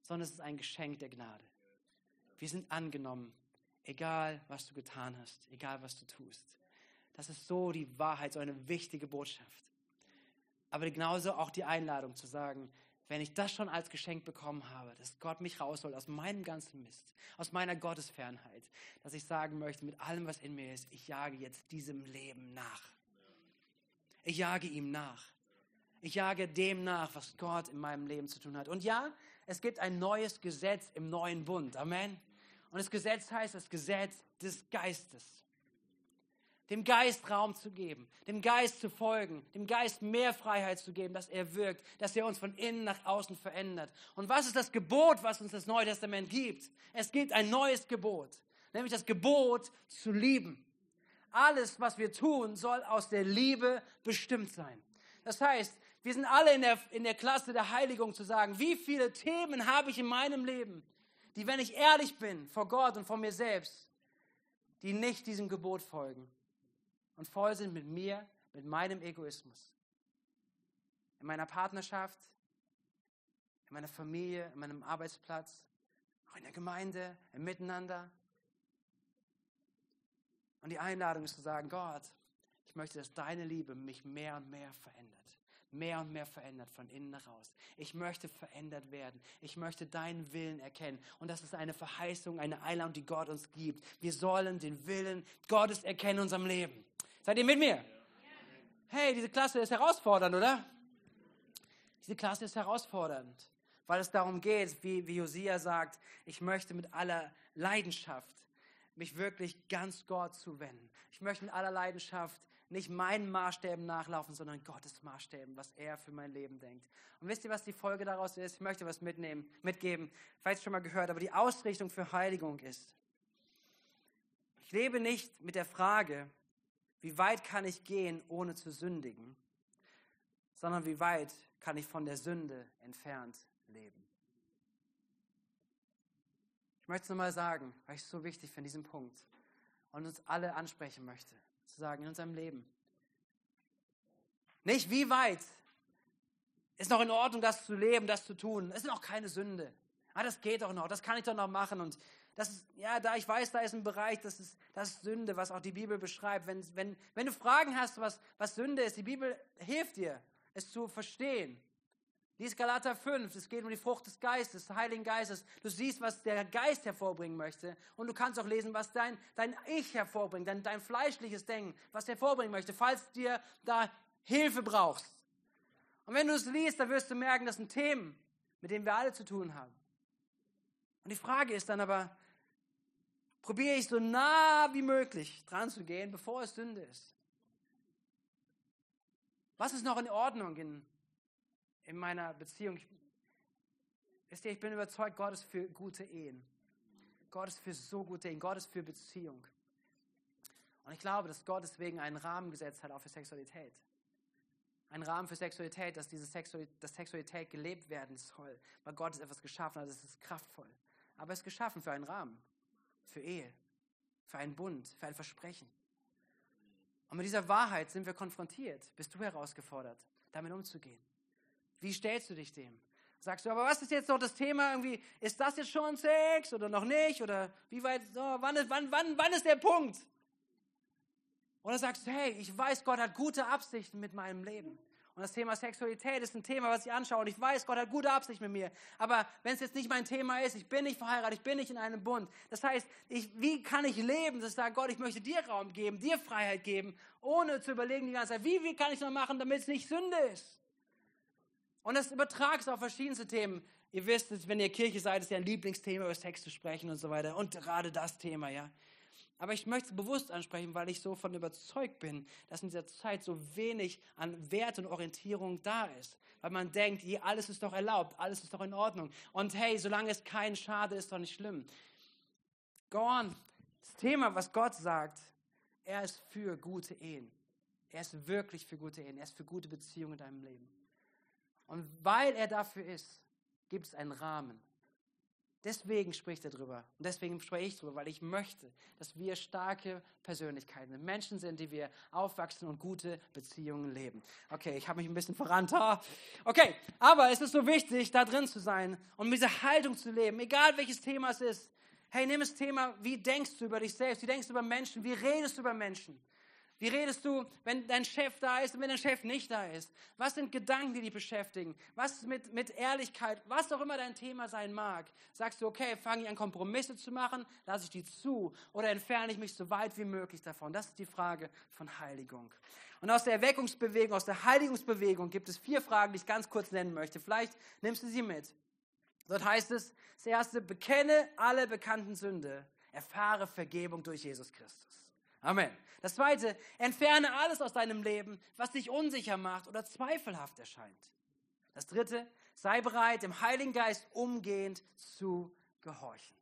sondern es ist ein Geschenk der Gnade. Wir sind angenommen, egal was du getan hast, egal was du tust. Das ist so die Wahrheit, so eine wichtige Botschaft. Aber genauso auch die Einladung zu sagen, wenn ich das schon als Geschenk bekommen habe, dass Gott mich rausholt aus meinem ganzen Mist, aus meiner Gottesfernheit, dass ich sagen möchte, mit allem, was in mir ist, ich jage jetzt diesem Leben nach. Ich jage ihm nach. Ich jage dem nach, was Gott in meinem Leben zu tun hat. Und ja, es gibt ein neues Gesetz im neuen Bund. Amen. Und das Gesetz heißt das Gesetz des Geistes dem Geist Raum zu geben, dem Geist zu folgen, dem Geist mehr Freiheit zu geben, dass er wirkt, dass er uns von innen nach außen verändert. Und was ist das Gebot, was uns das Neue Testament gibt? Es gibt ein neues Gebot, nämlich das Gebot zu lieben. Alles, was wir tun, soll aus der Liebe bestimmt sein. Das heißt, wir sind alle in der, in der Klasse der Heiligung zu sagen, wie viele Themen habe ich in meinem Leben, die, wenn ich ehrlich bin vor Gott und vor mir selbst, die nicht diesem Gebot folgen und voll sind mit mir, mit meinem Egoismus. In meiner Partnerschaft, in meiner Familie, in meinem Arbeitsplatz, auch in der Gemeinde, im Miteinander. Und die Einladung ist zu sagen, Gott, ich möchte, dass deine Liebe mich mehr und mehr verändert. Mehr und mehr verändert von innen nach raus. Ich möchte verändert werden. Ich möchte deinen Willen erkennen. Und das ist eine Verheißung, eine Einladung, die Gott uns gibt. Wir sollen den Willen Gottes erkennen in unserem Leben. Seid ihr mit mir? Hey, diese Klasse ist herausfordernd, oder? Diese Klasse ist herausfordernd, weil es darum geht, wie, wie Josia sagt, ich möchte mit aller Leidenschaft mich wirklich ganz Gott zuwenden. Ich möchte mit aller Leidenschaft nicht meinen Maßstäben nachlaufen, sondern Gottes Maßstäben, was er für mein Leben denkt. Und wisst ihr, was die Folge daraus ist? Ich möchte was mitnehmen, mitgeben. Vielleicht schon mal gehört, aber die Ausrichtung für Heiligung ist. Ich lebe nicht mit der Frage, wie weit kann ich gehen, ohne zu sündigen, sondern wie weit kann ich von der Sünde entfernt leben. Ich möchte es nochmal sagen, weil ich es so wichtig finde, diesen Punkt, und uns alle ansprechen möchte, zu sagen, in unserem Leben. Nicht wie weit ist noch in Ordnung, das zu leben, das zu tun. Es ist noch keine Sünde. Ah, das geht doch noch, das kann ich doch noch machen. Und das ist, ja, da ich weiß, da ist ein Bereich, das ist, das ist Sünde, was auch die Bibel beschreibt. Wenn, wenn, wenn du Fragen hast, was, was Sünde ist, die Bibel hilft dir, es zu verstehen. Lies Galater 5, es geht um die Frucht des Geistes, des Heiligen Geistes. Du siehst, was der Geist hervorbringen möchte. Und du kannst auch lesen, was dein, dein Ich hervorbringt, dein, dein fleischliches Denken, was hervorbringen möchte, falls dir da Hilfe brauchst. Und wenn du es liest, dann wirst du merken, das sind Themen, mit denen wir alle zu tun haben. Und die Frage ist dann aber, probiere ich so nah wie möglich dran zu gehen, bevor es Sünde ist. Was ist noch in Ordnung in, in meiner Beziehung? Ich, wisst ihr, ich bin überzeugt, Gott ist für gute Ehen. Gott ist für so gute Ehen. Gott ist für Beziehung. Und ich glaube, dass Gott deswegen einen Rahmen gesetzt hat auch für Sexualität. Ein Rahmen für Sexualität, dass diese Sexualität, dass Sexualität gelebt werden soll. Weil Gott ist etwas geschaffen hat, es ist kraftvoll. Aber es ist geschaffen für einen Rahmen für Ehe, für einen Bund, für ein Versprechen. Und mit dieser Wahrheit sind wir konfrontiert. Bist du herausgefordert, damit umzugehen? Wie stellst du dich dem? Sagst du, aber was ist jetzt noch das Thema irgendwie? Ist das jetzt schon Sex oder noch nicht? Oder wie weit, so, wann, ist, wann, wann, wann ist der Punkt? Oder sagst du, hey, ich weiß, Gott hat gute Absichten mit meinem Leben. Und das Thema Sexualität ist ein Thema, was ich anschaue. Und ich weiß, Gott hat gute Absicht mit mir. Aber wenn es jetzt nicht mein Thema ist, ich bin nicht verheiratet, ich bin nicht in einem Bund. Das heißt, ich, wie kann ich leben, dass ich sage, Gott, ich möchte dir Raum geben, dir Freiheit geben, ohne zu überlegen die ganze Zeit, wie, wie kann ich es noch machen, damit es nicht Sünde ist? Und das übertragst auf verschiedenste Themen. Ihr wisst, wenn ihr Kirche seid, ist ja ein Lieblingsthema, über Sex zu sprechen und so weiter. Und gerade das Thema, ja. Aber ich möchte es bewusst ansprechen, weil ich so von überzeugt bin, dass in dieser Zeit so wenig an Wert und Orientierung da ist. Weil man denkt, hier, alles ist doch erlaubt, alles ist doch in Ordnung. Und hey, solange es kein Schade ist, doch nicht schlimm. Go on. Das Thema, was Gott sagt, er ist für gute Ehen. Er ist wirklich für gute Ehen. Er ist für gute Beziehungen in deinem Leben. Und weil er dafür ist, gibt es einen Rahmen. Deswegen spricht er drüber. Und deswegen spreche ich drüber, weil ich möchte, dass wir starke Persönlichkeiten, Menschen sind, die wir aufwachsen und gute Beziehungen leben. Okay, ich habe mich ein bisschen verrannt. Okay, aber es ist so wichtig, da drin zu sein und mit dieser Haltung zu leben, egal welches Thema es ist. Hey, nimm das Thema, wie denkst du über dich selbst, wie denkst du über Menschen, wie redest du über Menschen. Wie redest du, wenn dein Chef da ist und wenn dein Chef nicht da ist? Was sind Gedanken, die dich beschäftigen? Was mit, mit Ehrlichkeit, was auch immer dein Thema sein mag? Sagst du, okay, fange ich an, Kompromisse zu machen? Lasse ich die zu? Oder entferne ich mich so weit wie möglich davon? Das ist die Frage von Heiligung. Und aus der Erweckungsbewegung, aus der Heiligungsbewegung gibt es vier Fragen, die ich ganz kurz nennen möchte. Vielleicht nimmst du sie mit. Dort heißt es, das erste, bekenne alle bekannten Sünde, erfahre Vergebung durch Jesus Christus. Amen. Das zweite, entferne alles aus deinem Leben, was dich unsicher macht oder zweifelhaft erscheint. Das dritte, sei bereit, dem Heiligen Geist umgehend zu gehorchen.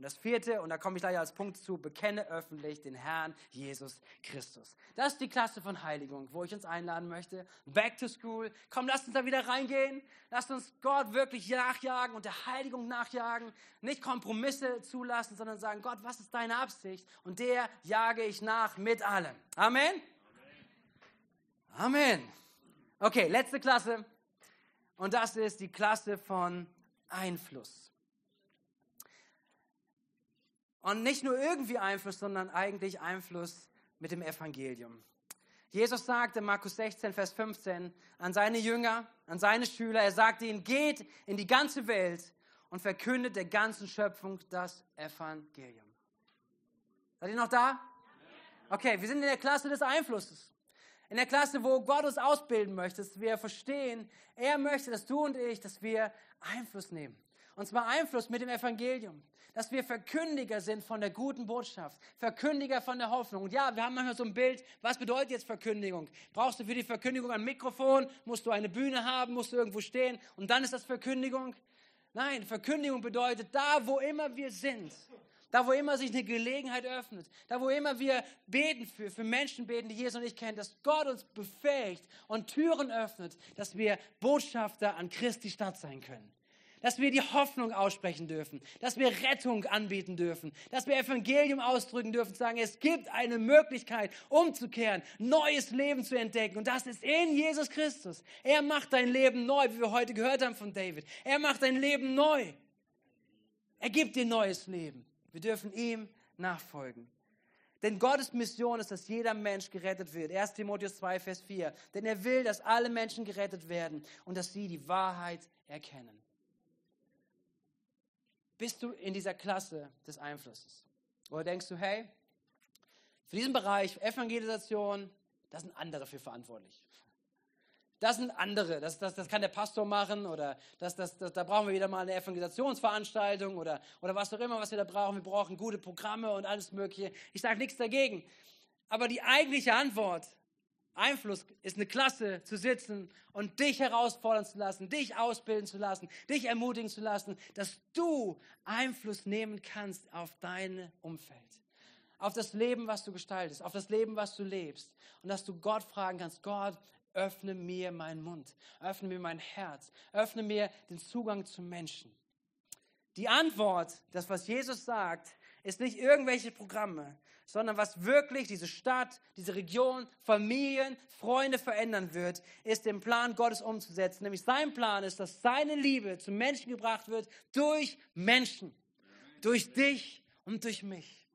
Und das vierte, und da komme ich gleich als Punkt zu, bekenne öffentlich den Herrn Jesus Christus. Das ist die Klasse von Heiligung, wo ich uns einladen möchte. Back to school. Komm, lass uns da wieder reingehen. Lass uns Gott wirklich nachjagen und der Heiligung nachjagen. Nicht Kompromisse zulassen, sondern sagen, Gott, was ist deine Absicht? Und der jage ich nach mit allem. Amen. Amen. Okay, letzte Klasse. Und das ist die Klasse von Einfluss. Und nicht nur irgendwie Einfluss, sondern eigentlich Einfluss mit dem Evangelium. Jesus sagte, Markus 16, Vers 15, an seine Jünger, an seine Schüler, er sagte ihnen, geht in die ganze Welt und verkündet der ganzen Schöpfung das Evangelium. Seid ihr noch da? Okay, wir sind in der Klasse des Einflusses. In der Klasse, wo Gott uns ausbilden möchte, dass wir verstehen, er möchte, dass du und ich, dass wir Einfluss nehmen. Und zwar Einfluss mit dem Evangelium. Dass wir Verkündiger sind von der guten Botschaft. Verkündiger von der Hoffnung. Und ja, wir haben manchmal so ein Bild, was bedeutet jetzt Verkündigung? Brauchst du für die Verkündigung ein Mikrofon? Musst du eine Bühne haben? Musst du irgendwo stehen? Und dann ist das Verkündigung? Nein, Verkündigung bedeutet, da wo immer wir sind, da wo immer sich eine Gelegenheit öffnet, da wo immer wir beten für, für Menschen beten, die Jesus nicht kennen, dass Gott uns befähigt und Türen öffnet, dass wir Botschafter an Christi Stadt sein können dass wir die Hoffnung aussprechen dürfen, dass wir Rettung anbieten dürfen, dass wir Evangelium ausdrücken dürfen, sagen, es gibt eine Möglichkeit, umzukehren, neues Leben zu entdecken. Und das ist in Jesus Christus. Er macht dein Leben neu, wie wir heute gehört haben von David. Er macht dein Leben neu. Er gibt dir neues Leben. Wir dürfen ihm nachfolgen. Denn Gottes Mission ist, dass jeder Mensch gerettet wird. 1 Timotheus 2, Vers 4. Denn er will, dass alle Menschen gerettet werden und dass sie die Wahrheit erkennen bist du in dieser Klasse des Einflusses? Oder denkst du, hey, für diesen Bereich Evangelisation, da sind andere für verantwortlich. Das sind andere, das, das, das kann der Pastor machen oder das, das, das, da brauchen wir wieder mal eine Evangelisationsveranstaltung oder, oder was auch immer, was wir da brauchen. Wir brauchen gute Programme und alles Mögliche. Ich sage nichts dagegen. Aber die eigentliche Antwort Einfluss ist eine Klasse zu sitzen und dich herausfordern zu lassen, dich ausbilden zu lassen, dich ermutigen zu lassen, dass du Einfluss nehmen kannst auf dein Umfeld, auf das Leben, was du gestaltest, auf das Leben, was du lebst. Und dass du Gott fragen kannst, Gott, öffne mir meinen Mund, öffne mir mein Herz, öffne mir den Zugang zu Menschen. Die Antwort, das, was Jesus sagt, ist nicht irgendwelche Programme, sondern was wirklich diese Stadt, diese Region, Familien, Freunde verändern wird, ist den Plan Gottes umzusetzen. Nämlich sein Plan ist, dass seine Liebe zu Menschen gebracht wird durch Menschen, durch dich und durch mich.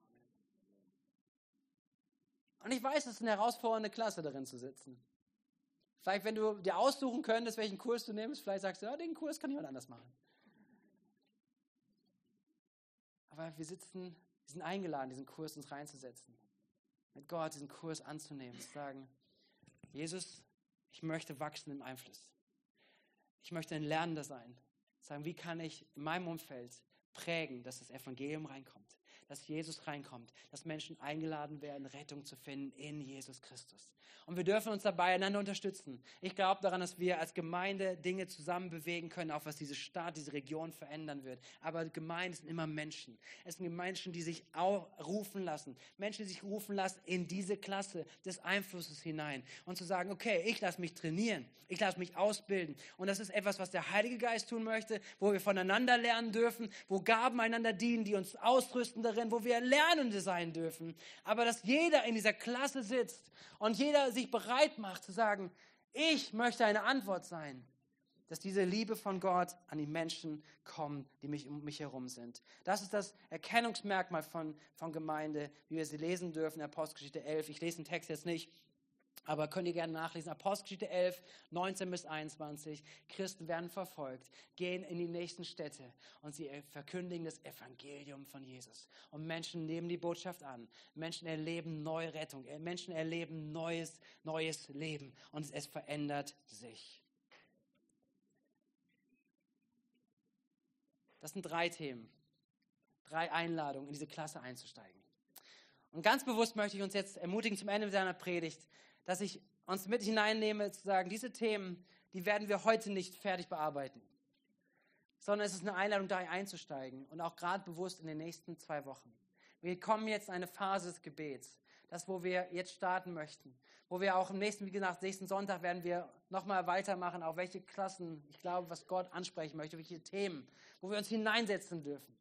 Und ich weiß, es ist eine herausfordernde Klasse, darin zu sitzen. Vielleicht, wenn du dir aussuchen könntest, welchen Kurs du nimmst, vielleicht sagst du, ja, den Kurs kann jemand anders machen. Aber wir sitzen wir sind eingeladen, diesen Kurs uns reinzusetzen. Mit Gott diesen Kurs anzunehmen. Zu sagen, Jesus, ich möchte wachsen im Einfluss. Ich möchte ein Lernender sein. Sagen, wie kann ich in meinem Umfeld prägen, dass das Evangelium reinkommt, dass Jesus reinkommt, dass Menschen eingeladen werden, Rettung zu finden in Jesus Christus. Und wir dürfen uns dabei einander unterstützen. Ich glaube daran, dass wir als Gemeinde Dinge zusammen bewegen können, auch was diese Stadt, diese Region verändern wird. Aber Gemeinde sind immer Menschen. Es sind Menschen, die sich auch rufen lassen. Menschen, die sich rufen lassen in diese Klasse des Einflusses hinein. Und zu sagen, okay, ich lasse mich trainieren. Ich lasse mich ausbilden. Und das ist etwas, was der Heilige Geist tun möchte, wo wir voneinander lernen dürfen, wo Gaben einander dienen, die uns ausrüsten darin, wo wir Lernende sein dürfen. Aber dass jeder in dieser Klasse sitzt und jeder sich bereit macht zu sagen, ich möchte eine Antwort sein. dass diese Liebe von Gott an die Menschen kommt, die mich, um mich herum sind. Das ist das Erkennungsmerkmal von, von Gemeinde, wie wir sie lesen dürfen, Apostelgeschichte 11. Ich lese den Text jetzt nicht, aber könnt ihr gerne nachlesen. Apostelgeschichte 11, 19 bis 21. Christen werden verfolgt, gehen in die nächsten Städte und sie verkündigen das Evangelium von Jesus. Und Menschen nehmen die Botschaft an. Menschen erleben neue Rettung. Menschen erleben neues, neues Leben. Und es verändert sich. Das sind drei Themen. Drei Einladungen, in diese Klasse einzusteigen. Und ganz bewusst möchte ich uns jetzt ermutigen zum Ende seiner Predigt, dass ich uns mit hineinnehme, zu sagen, diese Themen, die werden wir heute nicht fertig bearbeiten, sondern es ist eine Einladung, da einzusteigen und auch gerade bewusst in den nächsten zwei Wochen. Wir kommen jetzt in eine Phase des Gebets, das, wo wir jetzt starten möchten, wo wir auch im nächsten, wie gesagt, nächsten Sonntag werden wir nochmal weitermachen, auch welche Klassen, ich glaube, was Gott ansprechen möchte, welche Themen, wo wir uns hineinsetzen dürfen.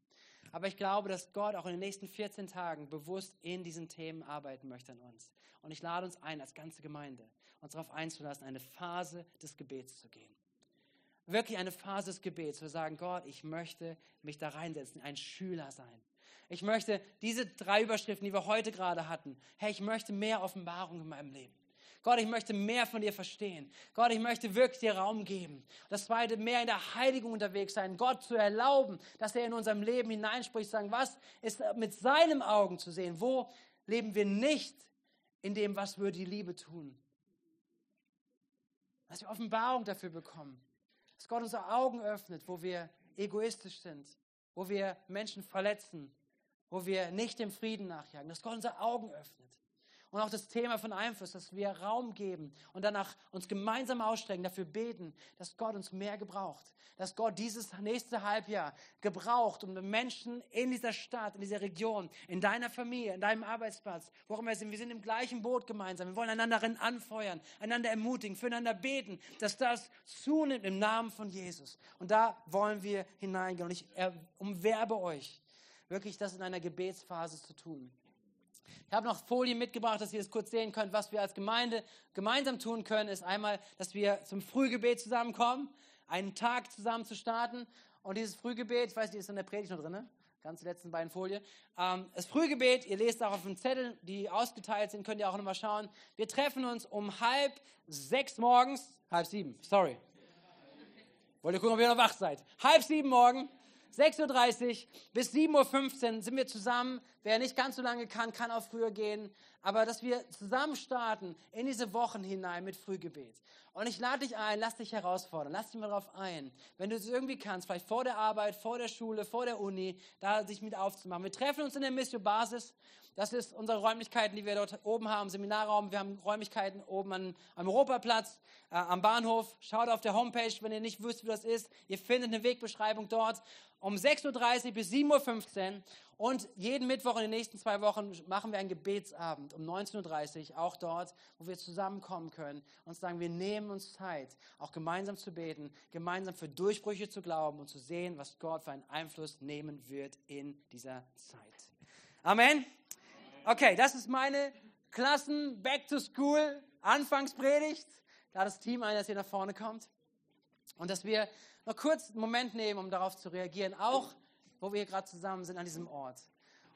Aber ich glaube, dass Gott auch in den nächsten 14 Tagen bewusst in diesen Themen arbeiten möchte an uns. Und ich lade uns ein, als ganze Gemeinde, uns darauf einzulassen, eine Phase des Gebets zu gehen. Wirklich eine Phase des Gebets, wir sagen, Gott, ich möchte mich da reinsetzen, ein Schüler sein. Ich möchte diese drei Überschriften, die wir heute gerade hatten, hey, ich möchte mehr Offenbarung in meinem Leben. Gott, ich möchte mehr von dir verstehen. Gott, ich möchte wirklich dir Raum geben. Das zweite, mehr in der Heiligung unterwegs sein. Gott zu erlauben, dass er in unserem Leben hineinspricht. Sagen, was ist mit seinen Augen zu sehen? Wo leben wir nicht in dem, was würde die Liebe tun? Dass wir Offenbarung dafür bekommen. Dass Gott unsere Augen öffnet, wo wir egoistisch sind, wo wir Menschen verletzen, wo wir nicht dem Frieden nachjagen. Dass Gott unsere Augen öffnet. Und auch das Thema von Einfluss, dass wir Raum geben und danach uns gemeinsam ausstrecken, dafür beten, dass Gott uns mehr gebraucht. Dass Gott dieses nächste Halbjahr gebraucht, um Menschen in dieser Stadt, in dieser Region, in deiner Familie, in deinem Arbeitsplatz, wo auch immer wir sind, wir sind im gleichen Boot gemeinsam. Wir wollen einander anfeuern, einander ermutigen, füreinander beten, dass das zunimmt im Namen von Jesus. Und da wollen wir hineingehen. Und ich umwerbe euch, wirklich das in einer Gebetsphase zu tun. Ich habe noch Folien mitgebracht, dass ihr das kurz sehen könnt, was wir als Gemeinde gemeinsam tun können, ist einmal, dass wir zum Frühgebet zusammenkommen, einen Tag zusammen zu starten. Und dieses Frühgebet, ich weiß nicht, ist in der Predigt noch drin, ganz die letzten beiden Folien. Ähm, das Frühgebet, ihr lest auch auf den Zetteln, die ausgeteilt sind, könnt ihr auch nochmal schauen. Wir treffen uns um halb sechs morgens, halb sieben, sorry. Wollt ihr gucken, ob ihr noch wach seid? Halb sieben morgen 6.30 Uhr bis 7.15 Uhr sind wir zusammen. Wer nicht ganz so lange kann, kann auch früher gehen. Aber dass wir zusammen starten in diese Wochen hinein mit Frühgebet. Und ich lade dich ein, lass dich herausfordern, lass dich mal darauf ein. Wenn du es irgendwie kannst, vielleicht vor der Arbeit, vor der Schule, vor der Uni, da sich mit aufzumachen. Wir treffen uns in der Mission Basis. Das ist unsere Räumlichkeiten, die wir dort oben haben, Seminarraum. Wir haben Räumlichkeiten oben an, am Europaplatz, äh, am Bahnhof. Schaut auf der Homepage, wenn ihr nicht wisst, wie das ist. Ihr findet eine Wegbeschreibung dort um 6.30 Uhr bis 7.15 Uhr. Und jeden Mittwoch in den nächsten zwei Wochen machen wir einen Gebetsabend um 19.30 Uhr, auch dort, wo wir zusammenkommen können und sagen, wir nehmen uns Zeit, auch gemeinsam zu beten, gemeinsam für Durchbrüche zu glauben und zu sehen, was Gott für einen Einfluss nehmen wird in dieser Zeit. Amen. Okay, das ist meine Klassen Back to School Anfangspredigt. Da das Team ein, das hier nach vorne kommt. Und dass wir noch kurz einen Moment nehmen, um darauf zu reagieren, auch wo wir gerade zusammen sind an diesem Ort.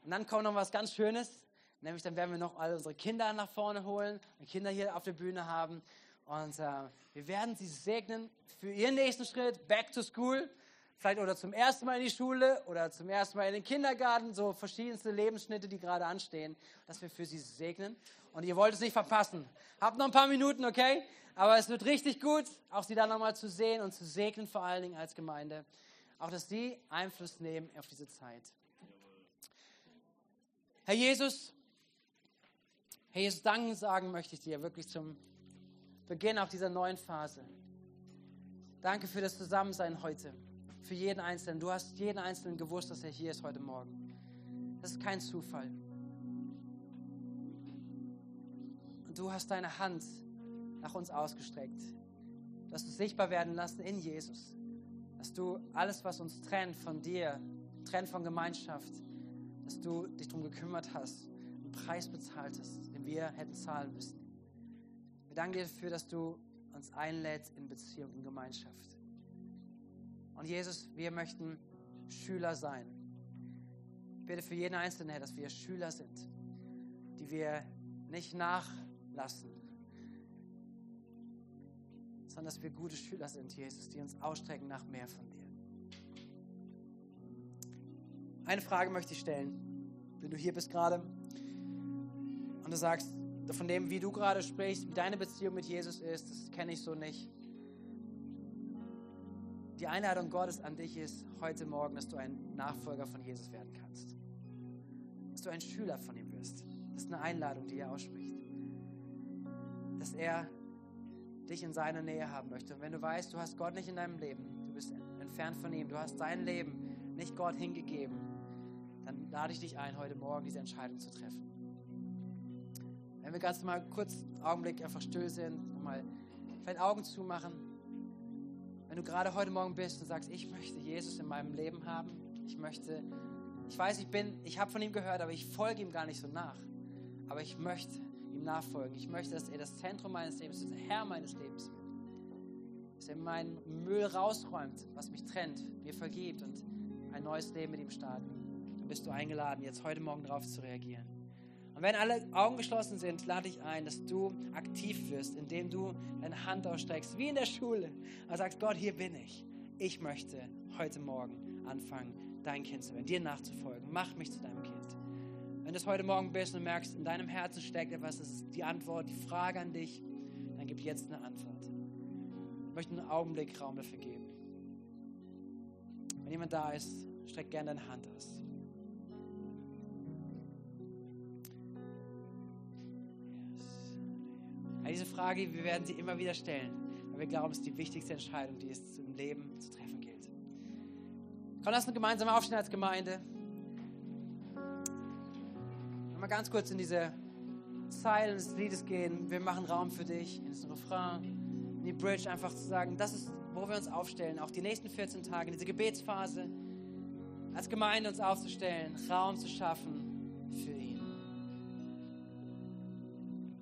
Und dann kommt noch was ganz Schönes, nämlich dann werden wir noch alle unsere Kinder nach vorne holen und Kinder hier auf der Bühne haben. Und äh, wir werden sie segnen für ihren nächsten Schritt, back to school. Vielleicht oder zum ersten Mal in die Schule oder zum ersten Mal in den Kindergarten, so verschiedenste Lebensschnitte, die gerade anstehen, dass wir für sie segnen. Und ihr wollt es nicht verpassen. Habt noch ein paar Minuten, okay? Aber es wird richtig gut, auch sie dann nochmal zu sehen und zu segnen, vor allen Dingen als Gemeinde. Auch, dass sie Einfluss nehmen auf diese Zeit. Herr Jesus, Herr Jesus, Danken sagen möchte ich dir wirklich zum Beginn auch dieser neuen Phase. Danke für das Zusammensein heute, für jeden Einzelnen. Du hast jeden Einzelnen gewusst, dass er hier ist heute Morgen. Das ist kein Zufall. Und du hast deine Hand nach uns ausgestreckt. Dass du sichtbar werden lassen in Jesus. Dass du alles, was uns trennt von dir, trennt von Gemeinschaft, dass du dich darum gekümmert hast, einen Preis bezahlt hast, den wir hätten zahlen müssen. Wir danken dir dafür, dass du uns einlädst in Beziehung, in Gemeinschaft. Und Jesus, wir möchten Schüler sein. Ich bitte für jeden Einzelnen, Herr, dass wir Schüler sind, die wir nicht nachlassen, sondern dass wir gute Schüler sind, Jesus, die uns ausstrecken nach mehr von dir. Eine Frage möchte ich stellen, wenn du hier bist gerade und du sagst, von dem, wie du gerade sprichst, wie deine Beziehung mit Jesus ist, das kenne ich so nicht. Die Einladung Gottes an dich ist heute Morgen, dass du ein Nachfolger von Jesus werden kannst. Dass du ein Schüler von ihm wirst. Das ist eine Einladung, die er ausspricht. Dass er dich in seiner Nähe haben möchte. Und wenn du weißt, du hast Gott nicht in deinem Leben, du bist entfernt von ihm, du hast dein Leben nicht Gott hingegeben, dann lade ich dich ein, heute Morgen diese Entscheidung zu treffen. Wenn wir ganz mal kurz einen Augenblick einfach still sind, mal vielleicht Augen zumachen. Wenn du gerade heute Morgen bist und sagst, ich möchte Jesus in meinem Leben haben, ich möchte, ich weiß, ich bin, ich habe von ihm gehört, aber ich folge ihm gar nicht so nach. Aber ich möchte ihm nachfolgen. Ich möchte, dass er das Zentrum meines Lebens der Herr meines Lebens wird. Dass er meinen Müll rausräumt, was mich trennt, mir vergibt und ein neues Leben mit ihm starten. Dann bist du eingeladen, jetzt heute Morgen darauf zu reagieren. Und wenn alle Augen geschlossen sind, lade ich ein, dass du aktiv wirst, indem du deine Hand ausstreckst, wie in der Schule, und sagst, Gott, hier bin ich. Ich möchte heute Morgen anfangen, dein Kind zu werden, dir nachzufolgen. Mach mich zu deinem. Wenn du es heute Morgen bist und merkst, in deinem Herzen steckt etwas, das ist die Antwort, die Frage an dich, dann gib jetzt eine Antwort. Ich möchte einen Augenblick Raum dafür geben. Wenn jemand da ist, streck gerne deine Hand aus. Diese Frage, wir werden sie immer wieder stellen, weil wir glauben, es ist die wichtigste Entscheidung, die es im Leben zu treffen gilt. Komm, lass uns gemeinsam aufstehen als Gemeinde. Mal ganz kurz in diese Zeilen des Liedes gehen. Wir machen Raum für dich, in das Refrain, in die Bridge, einfach zu sagen, das ist, wo wir uns aufstellen, auch die nächsten 14 Tage, in diese Gebetsphase, als Gemeinde uns aufzustellen, Raum zu schaffen für.